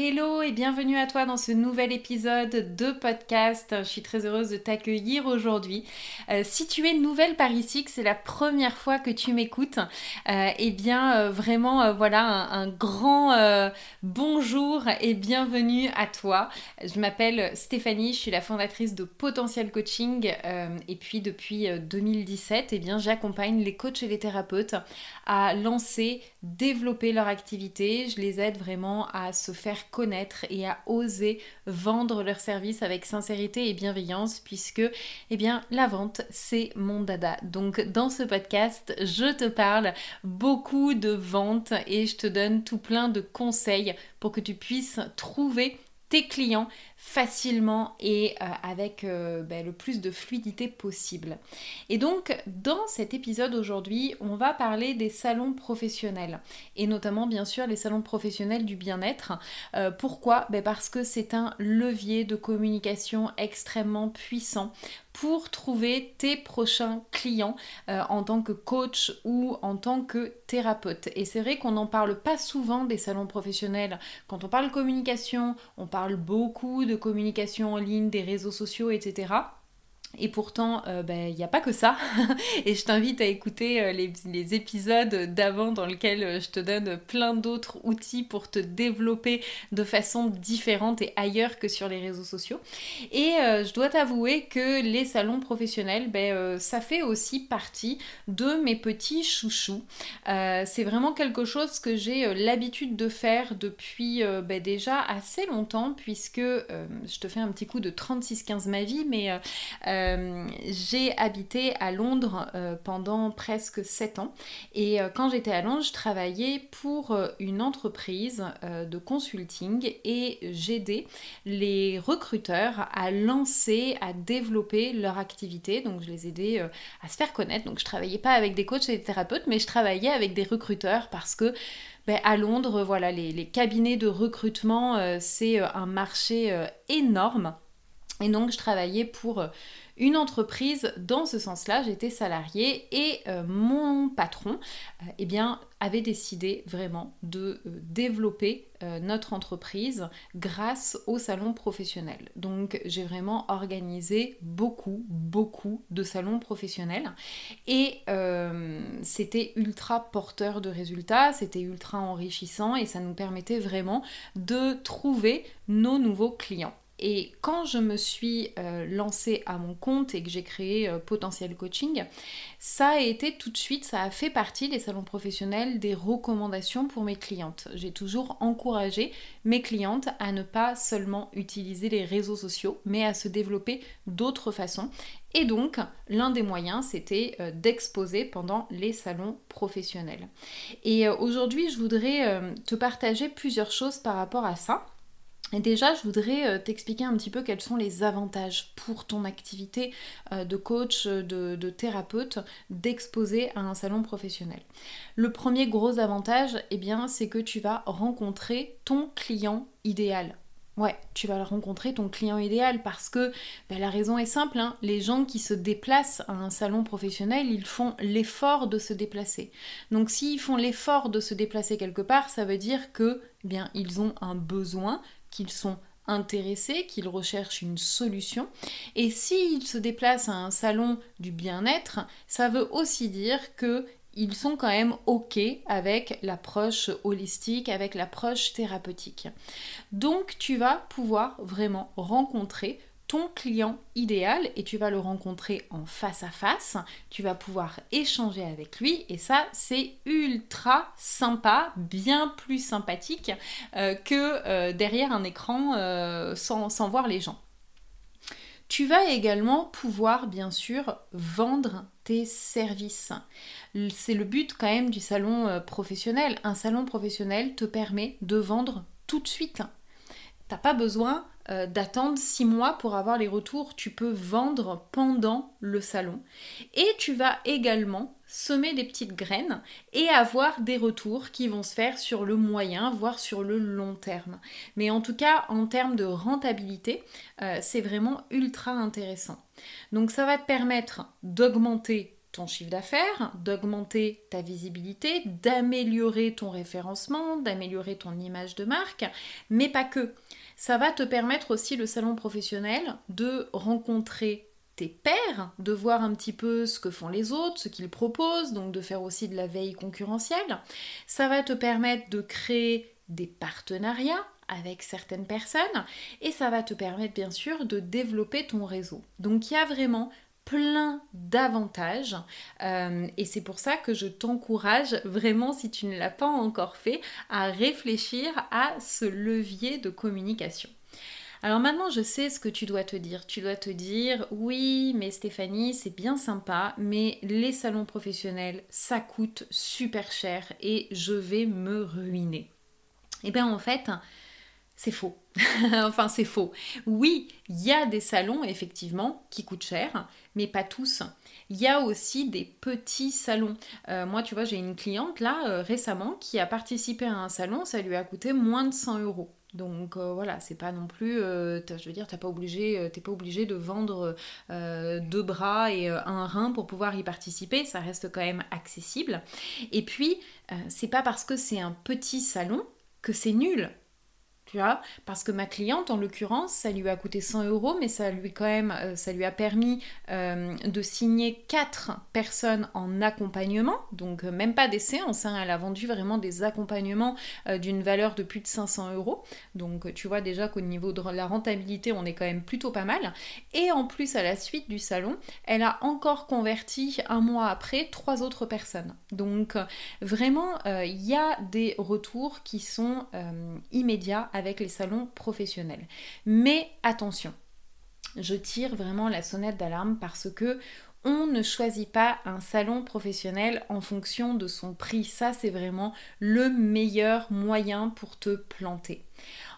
Hello et bienvenue à toi dans ce nouvel épisode de podcast. Je suis très heureuse de t'accueillir aujourd'hui. Euh, si tu es nouvelle par ici, que c'est la première fois que tu m'écoutes, euh, eh bien euh, vraiment voilà un, grand bonjour et bienvenue à toi. Je m'appelle Stéphanie, je suis la fondatrice de Potentiel Coaching et puis depuis 2017, eh bien j'accompagne les coachs et les thérapeutes à lancer, développer leur activité. Je les aide vraiment à se faire connaître et à oser vendre leurs services avec sincérité et bienveillance puisque eh bien la vente c'est mon dada. Donc dans ce podcast, je te parle beaucoup de vente et je te donne tout plein de conseils pour que tu puisses trouver tes clients facilement et euh, avec euh, ben, le plus de fluidité possible. Et donc dans cet épisode aujourd'hui, on va parler des salons professionnels et notamment bien sûr les salons professionnels du bien-être. Euh, pourquoi? Ben, Parce que c'est un levier de communication extrêmement puissant pour trouver tes prochains clients en tant que coach ou en tant que thérapeute. Et c'est vrai qu'on n'en parle pas souvent des salons professionnels. Quand on parle communication, on parle beaucoup de communication en ligne, des réseaux sociaux, etc. Et pourtant, il euh, n'y ben, a pas que ça. et je t'invite à écouter euh, les, épisodes d'avant dans lesquels euh, je te donne plein d'autres outils pour te développer de façon différente et ailleurs que sur les réseaux sociaux. Et je dois t'avouer que les salons professionnels, ben, ça fait aussi partie de mes petits chouchous. C'est vraiment quelque chose que j'ai l'habitude de faire depuis ben, déjà assez longtemps, puisque je te fais un petit coup de 36-15 ma vie, mais euh, j'ai habité à Londres euh, pendant presque 7 ans et euh, quand j'étais à Londres, je travaillais pour une entreprise de consulting et j'aidais les recruteurs à lancer, à développer leur activité. Donc je les aidais à se faire connaître. Donc je travaillais pas avec des coachs et des thérapeutes, mais je travaillais avec des recruteurs parce que ben, à Londres, voilà, les, les cabinets de recrutement, c'est un marché énorme. Et donc je travaillais pour une entreprise dans ce sens-là, j'étais salariée et euh, mon patron euh, eh bien, avait décidé vraiment de euh, développer notre entreprise grâce au salon professionnel. Donc j'ai vraiment organisé beaucoup, beaucoup de salons professionnels et c'était ultra porteur de résultats, c'était ultra enrichissant et ça nous permettait vraiment de trouver nos nouveaux clients. Et quand je me suis euh, lancée à mon compte et que j'ai créé euh, Potentiel Coaching, ça a été tout de suite, ça a fait partie des salons professionnels des recommandations pour mes clientes. J'ai toujours encouragé mes clientes à ne pas seulement utiliser les réseaux sociaux, mais à se développer d'autres façons. Et donc, l'un des moyens, c'était euh, d'exposer pendant les salons professionnels. Et aujourd'hui, je voudrais te partager plusieurs choses par rapport à ça. Et déjà, je voudrais euh, t'expliquer un petit peu quels sont les avantages pour ton activité euh, de coach, de, thérapeute, d'exposer à un salon professionnel. Le premier gros avantage, eh bien, c'est que tu vas rencontrer ton client idéal. Ouais, tu vas rencontrer ton client idéal parce que ben, la raison est simple, hein. les gens qui se déplacent à un salon professionnel, ils font l'effort de se déplacer. Donc s'ils font l'effort de se déplacer quelque part, ça veut dire que eh bien ils ont un besoin, qu'ils sont intéressés, qu'ils recherchent une solution. Et s'ils se déplacent à un salon du bien-être, ça veut aussi dire que ils sont quand même OK avec l'approche holistique, avec l'approche thérapeutique. Donc tu vas pouvoir vraiment rencontrer ton client idéal et tu vas le rencontrer en face à face. Tu vas pouvoir échanger avec lui et ça, c'est ultra sympa, bien plus sympathique euh, que euh, derrière un écran euh, sans, sans voir les gens. Tu vas également pouvoir bien sûr vendre tes services. C'est le but quand même du salon professionnel. Un salon professionnel te permet de vendre tout de suite. T'as pas besoin euh, d'attendre six mois pour avoir les retours. Tu peux vendre pendant le salon. Et tu vas également semer des petites graines et avoir des retours qui vont se faire sur le moyen, voire sur le long terme. Mais en tout cas, en termes de rentabilité, euh, c'est vraiment ultra intéressant. Donc ça va te permettre d'augmenter ton chiffre d'affaires, d'augmenter ta visibilité, d'améliorer ton référencement, d'améliorer ton image de marque, mais pas que. Ça va te permettre aussi le salon professionnel de rencontrer tes pairs, de voir un petit peu ce que font les autres, ce qu'ils proposent, donc de faire aussi de la veille concurrentielle. Ça va te permettre de créer des partenariats avec certaines personnes et ça va te permettre bien sûr de développer ton réseau. Donc il y a vraiment plein d'avantages euh, et c'est pour ça que je t'encourage vraiment si tu ne l'as pas encore fait à réfléchir à ce levier de communication. Alors maintenant, je sais ce que tu dois te dire. Tu dois te dire, oui, mais Stéphanie, c'est bien sympa, mais les salons professionnels, ça coûte super cher et je vais me ruiner. Eh bien, en fait, c'est faux. enfin, c'est faux. Oui, il y a des salons, effectivement, qui coûtent cher, mais pas tous. Il y a aussi des petits salons. Euh, moi, tu vois, j'ai une cliente là euh, récemment qui a participé à un salon, ça lui a coûté moins de 100 euros. Donc euh, voilà, c'est pas non plus, je veux dire, t'es pas obligé, pas obligé de vendre deux bras et un rein pour pouvoir y participer. Ça reste quand même accessible. Et puis, c'est pas parce que c'est un petit salon que c'est nul parce que ma cliente, en l'occurrence, ça lui a coûté 100 euros, mais ça lui quand même, euh, ça lui a permis euh, de signer 4 personnes en accompagnement, donc euh, même pas des séances, hein. elle a vendu vraiment des accompagnements d'une valeur de plus de 500 euros, donc tu vois déjà qu'au niveau de la rentabilité, on est quand même plutôt pas mal, et en plus à la suite du salon, elle a encore converti un mois après trois autres personnes, donc vraiment, il y a des retours qui sont immédiats les salons professionnels. Mais attention, je tire vraiment la sonnette d'alarme parce que on ne choisit pas un salon professionnel en fonction de son prix. Ça, c'est vraiment le meilleur moyen pour te planter.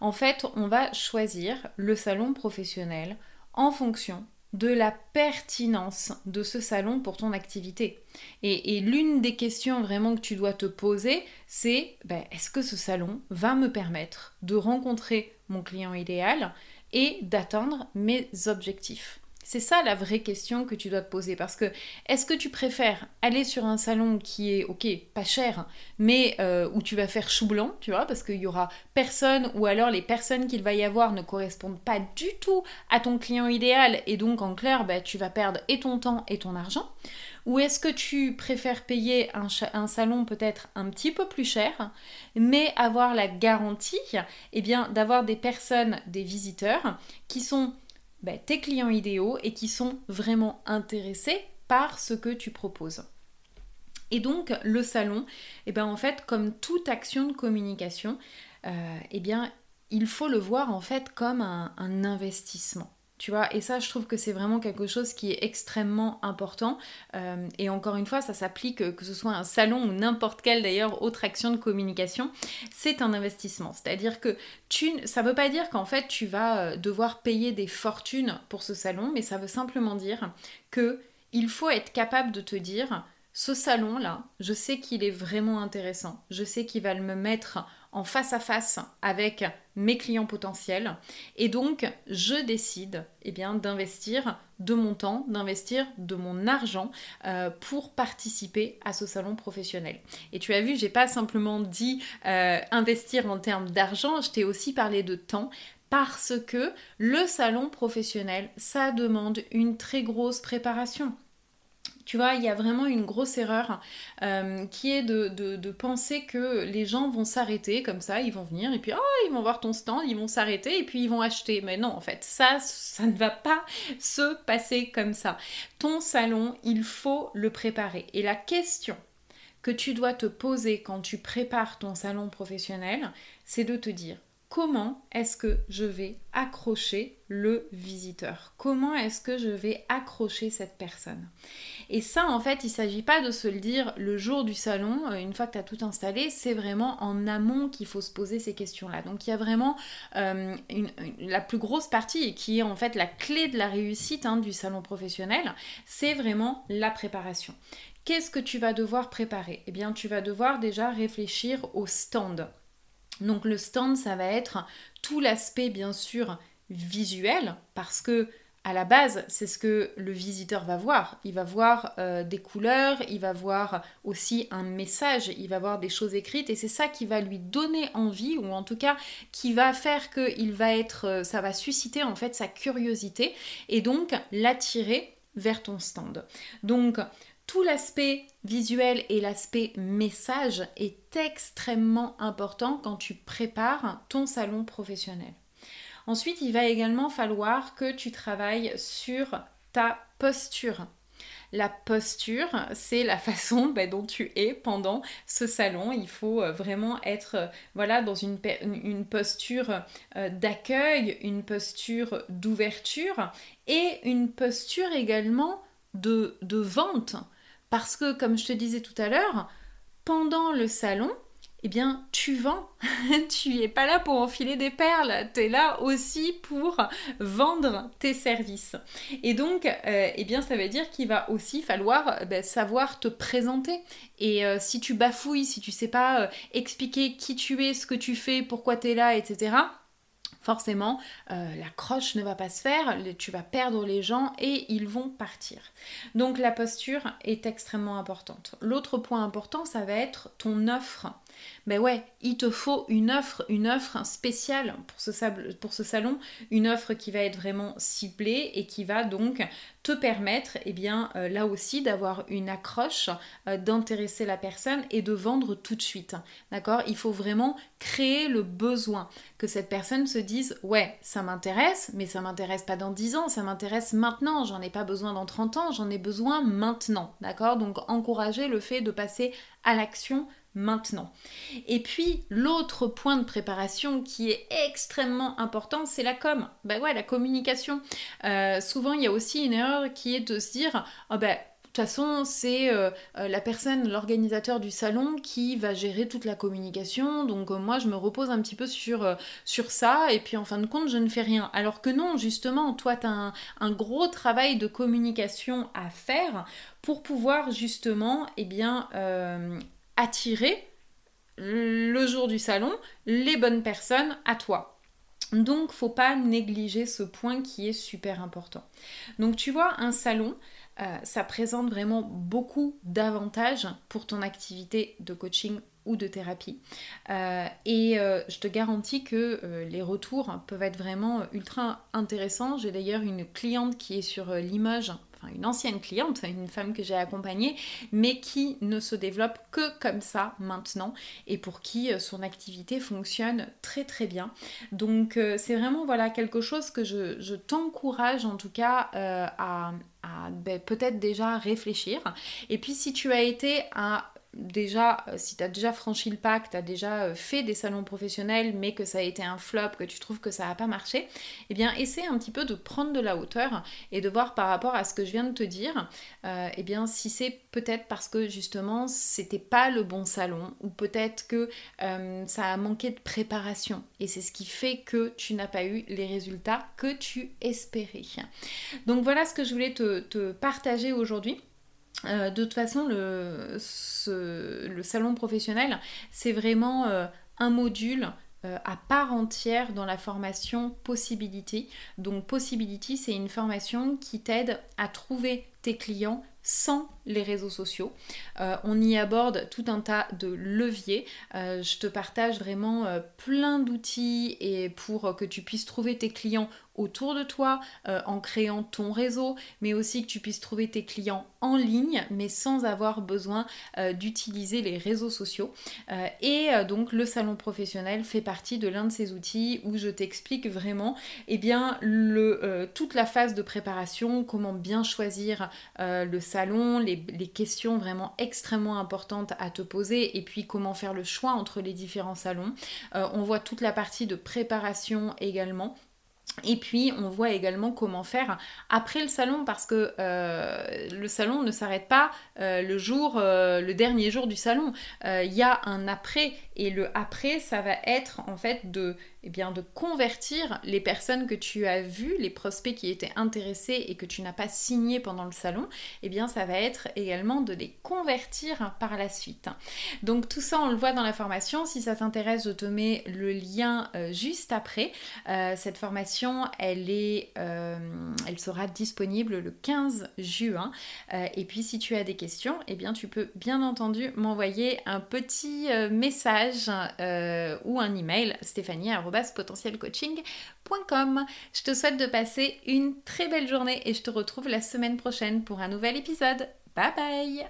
En fait, on va choisir le salon professionnel en fonction de la pertinence de ce salon pour ton activité. Et, l'une des questions vraiment que tu dois te poser, c'est ben, est-ce que ce salon va me permettre de rencontrer mon client idéal et d'atteindre mes objectifs? C'est ça la vraie question que tu dois te poser. Parce que est-ce que tu préfères aller sur un salon qui est, ok, pas cher, mais euh, où tu vas faire chou blanc, tu vois, parce qu'il y aura personne, ou alors les personnes qu'il va y avoir ne correspondent pas du tout à ton client idéal, et donc en clair, bah, tu vas perdre et ton temps et ton argent? Ou est-ce que tu préfères payer un, un salon peut-être un petit peu plus cher, mais avoir la garantie eh bien, d'avoir des personnes, des visiteurs, qui sont ben, tes clients idéaux et qui sont vraiment intéressés par ce que tu proposes. Et donc le salon, eh ben, en fait, comme toute action de communication, euh, eh bien, il faut le voir en fait comme un investissement. Tu vois, et ça, je trouve que c'est vraiment quelque chose qui est extrêmement important. Euh, et encore une fois, ça s'applique euh, que ce soit un salon ou n'importe quelle d'ailleurs autre action de communication, c'est un investissement. C'est-à-dire que tu, ça ne veut pas dire qu'en fait tu vas euh, devoir payer des fortunes pour ce salon, mais ça veut simplement dire que il faut être capable de te dire, ce salon-là, je sais qu'il est vraiment intéressant. Je sais qu'il va me mettre en face à face avec mes clients potentiels et donc je décide eh bien d'investir de mon temps, d'investir de mon argent euh, pour participer à ce salon professionnel. Et tu as vu, j'ai pas simplement dit euh, investir en termes d'argent, je t'ai aussi parlé de temps parce que le salon professionnel, ça demande une très grosse préparation Tu vois, il y a vraiment une grosse erreur euh, qui est de, penser que les gens vont s'arrêter comme ça, ils vont venir et puis oh, ils vont voir ton stand, ils vont s'arrêter et puis ils vont acheter. Mais non, en fait, ça, ça ne va pas se passer comme ça. Ton salon, il faut le préparer. Et la question que tu dois te poser quand tu prépares ton salon professionnel, c'est de te dire comment est-ce que je vais accrocher le visiteur? Comment est-ce que je vais accrocher cette personne? Et ça, en fait, il ne s'agit pas de se le dire le jour du salon, euh, une fois que tu as tout installé, c'est vraiment en amont qu'il faut se poser ces questions-là. Donc il y a vraiment euh, la plus grosse partie, qui est en fait la clé de la réussite hein, du salon professionnel, c'est vraiment la préparation. Qu'est-ce que tu vas devoir préparer? Eh bien, tu vas devoir déjà réfléchir au stand. Donc le stand, ça va être tout l'aspect bien sûr visuel parce que à la base, c'est ce que le visiteur va voir. Il va voir euh, des couleurs, il va voir aussi un message, il va voir des choses écrites et c'est ça qui va lui donner envie ou en tout cas qui va faire que il va être, euh, ça va susciter en fait sa curiosité et donc l'attirer vers ton stand. Donc tout l'aspect visuel et l'aspect message est extrêmement important quand tu prépares ton salon professionnel. Ensuite, il va également falloir que tu travailles sur ta posture. La posture, c'est la façon bah, dont tu es pendant ce salon. Il faut euh, vraiment être euh, voilà, dans une, posture euh, d'accueil, une posture d'ouverture et une posture également de vente. Parce que, comme je te disais tout à l'heure, pendant le salon, eh bien, tu vends. tu n'es pas là pour enfiler des perles. Tu es là aussi pour vendre tes services. Et donc, euh, eh bien, ça veut dire qu'il va aussi falloir ben, savoir te présenter. Et euh, si tu bafouilles, si tu sais pas euh, expliquer qui tu es, ce que tu fais, pourquoi tu es là, etc., forcément, euh, la croche ne va pas se faire, tu vas perdre les gens et ils vont partir. Donc la posture est extrêmement importante. L'autre point important, ça va être ton offre. Ben ouais, il te faut une offre, une offre spéciale pour ce, pour ce salon, une offre qui va être vraiment ciblée et qui va donc te permettre, et eh bien euh, là aussi, d'avoir une accroche, euh, d'intéresser la personne et de vendre tout de suite. D'accord? Il faut vraiment créer le besoin, que cette personne se dise ouais, ça m'intéresse, mais ça m'intéresse pas dans 10 ans, ça m'intéresse maintenant, j'en ai pas besoin dans 30 ans, j'en ai besoin maintenant. D'accord? Donc encourager le fait de passer à l'action maintenant. Et puis l'autre point de préparation qui est extrêmement important, c'est la com. Ben ouais, la communication. Euh, souvent il y a aussi une erreur qui est de se dire, oh ben de toute façon, c'est euh, euh, la personne, l'organisateur du salon qui va gérer toute la communication. Donc moi, je me repose un petit peu sur, sur ça et puis en fin de compte, je ne fais rien. Alors que non, justement, toi, tu as un, gros travail de communication à faire pour pouvoir justement, eh bien, attirer le jour du salon les bonnes personnes à toi. Donc, faut pas négliger ce point qui est super important. Donc, tu vois, un salon, euh, ça présente vraiment beaucoup d'avantages pour ton activité de coaching ou de thérapie. Euh, et euh, je te garantis que les retours peuvent être vraiment ultra intéressants. J'ai d'ailleurs une cliente qui est sur Limoges une ancienne cliente, une femme que j'ai accompagnée, mais qui ne se développe que comme ça maintenant et pour qui euh, son activité fonctionne très très bien. Donc euh, c'est vraiment voilà quelque chose que je, t'encourage en tout cas euh, à, ben, peut-être déjà réfléchir. Et puis si tu as été à déjà, euh, si tu as déjà franchi le pas, que tu as déjà euh, fait des salons professionnels, mais que ça a été un flop, que tu trouves que ça n'a pas marché, eh bien, essaie un petit peu de prendre de la hauteur et de voir par rapport à ce que je viens de te dire, euh, eh bien, si c'est peut-être parce que justement, c'était pas le bon salon, ou peut-être que ça a manqué de préparation, et c'est ce qui fait que tu n'as pas eu les résultats que tu espérais. Donc voilà ce que je voulais te partager aujourd'hui. Euh, de toute façon, le, salon professionnel, c'est vraiment euh, un module euh, à part entière dans la formation Possibility. Donc Possibility, c'est une formation qui t'aide à trouver tes clients sans les réseaux sociaux. Euh, on y aborde tout un tas de leviers. Euh, je te partage vraiment euh, plein d'outils et pour que tu puisses trouver tes clients autour de toi en créant ton réseau, mais aussi que tu puisses trouver tes clients en ligne, mais sans avoir besoin d'utiliser les réseaux sociaux. et donc le salon professionnel fait partie de l'un de ces outils où je t'explique vraiment eh bien, toute la phase de préparation, comment bien choisir le salon, les questions vraiment extrêmement importantes à te poser et puis comment faire le choix entre les différents salons. Euh, on voit toute la partie de préparation également. Et puis on voit également comment faire après le salon parce que euh, le salon ne s'arrête pas euh, le jour, le dernier jour du salon. Il y a un après et le après ça va être en fait de eh bien, de convertir les personnes que tu as vues, les prospects qui étaient intéressés et que tu n'as pas signé pendant le salon, eh bien ça va être également de les convertir par la suite. Donc tout ça on le voit dans la formation. Si ça t'intéresse, je te mets le lien euh, juste après. Euh, cette formation, elle euh, elle sera disponible le 15 juin. et puis si tu as des questions, eh bien tu peux bien entendu m'envoyer un petit message ou un email Stéphanie potentielcoaching.com. Je te souhaite de passer une très belle journée et je te retrouve la semaine prochaine pour un nouvel épisode. Bye bye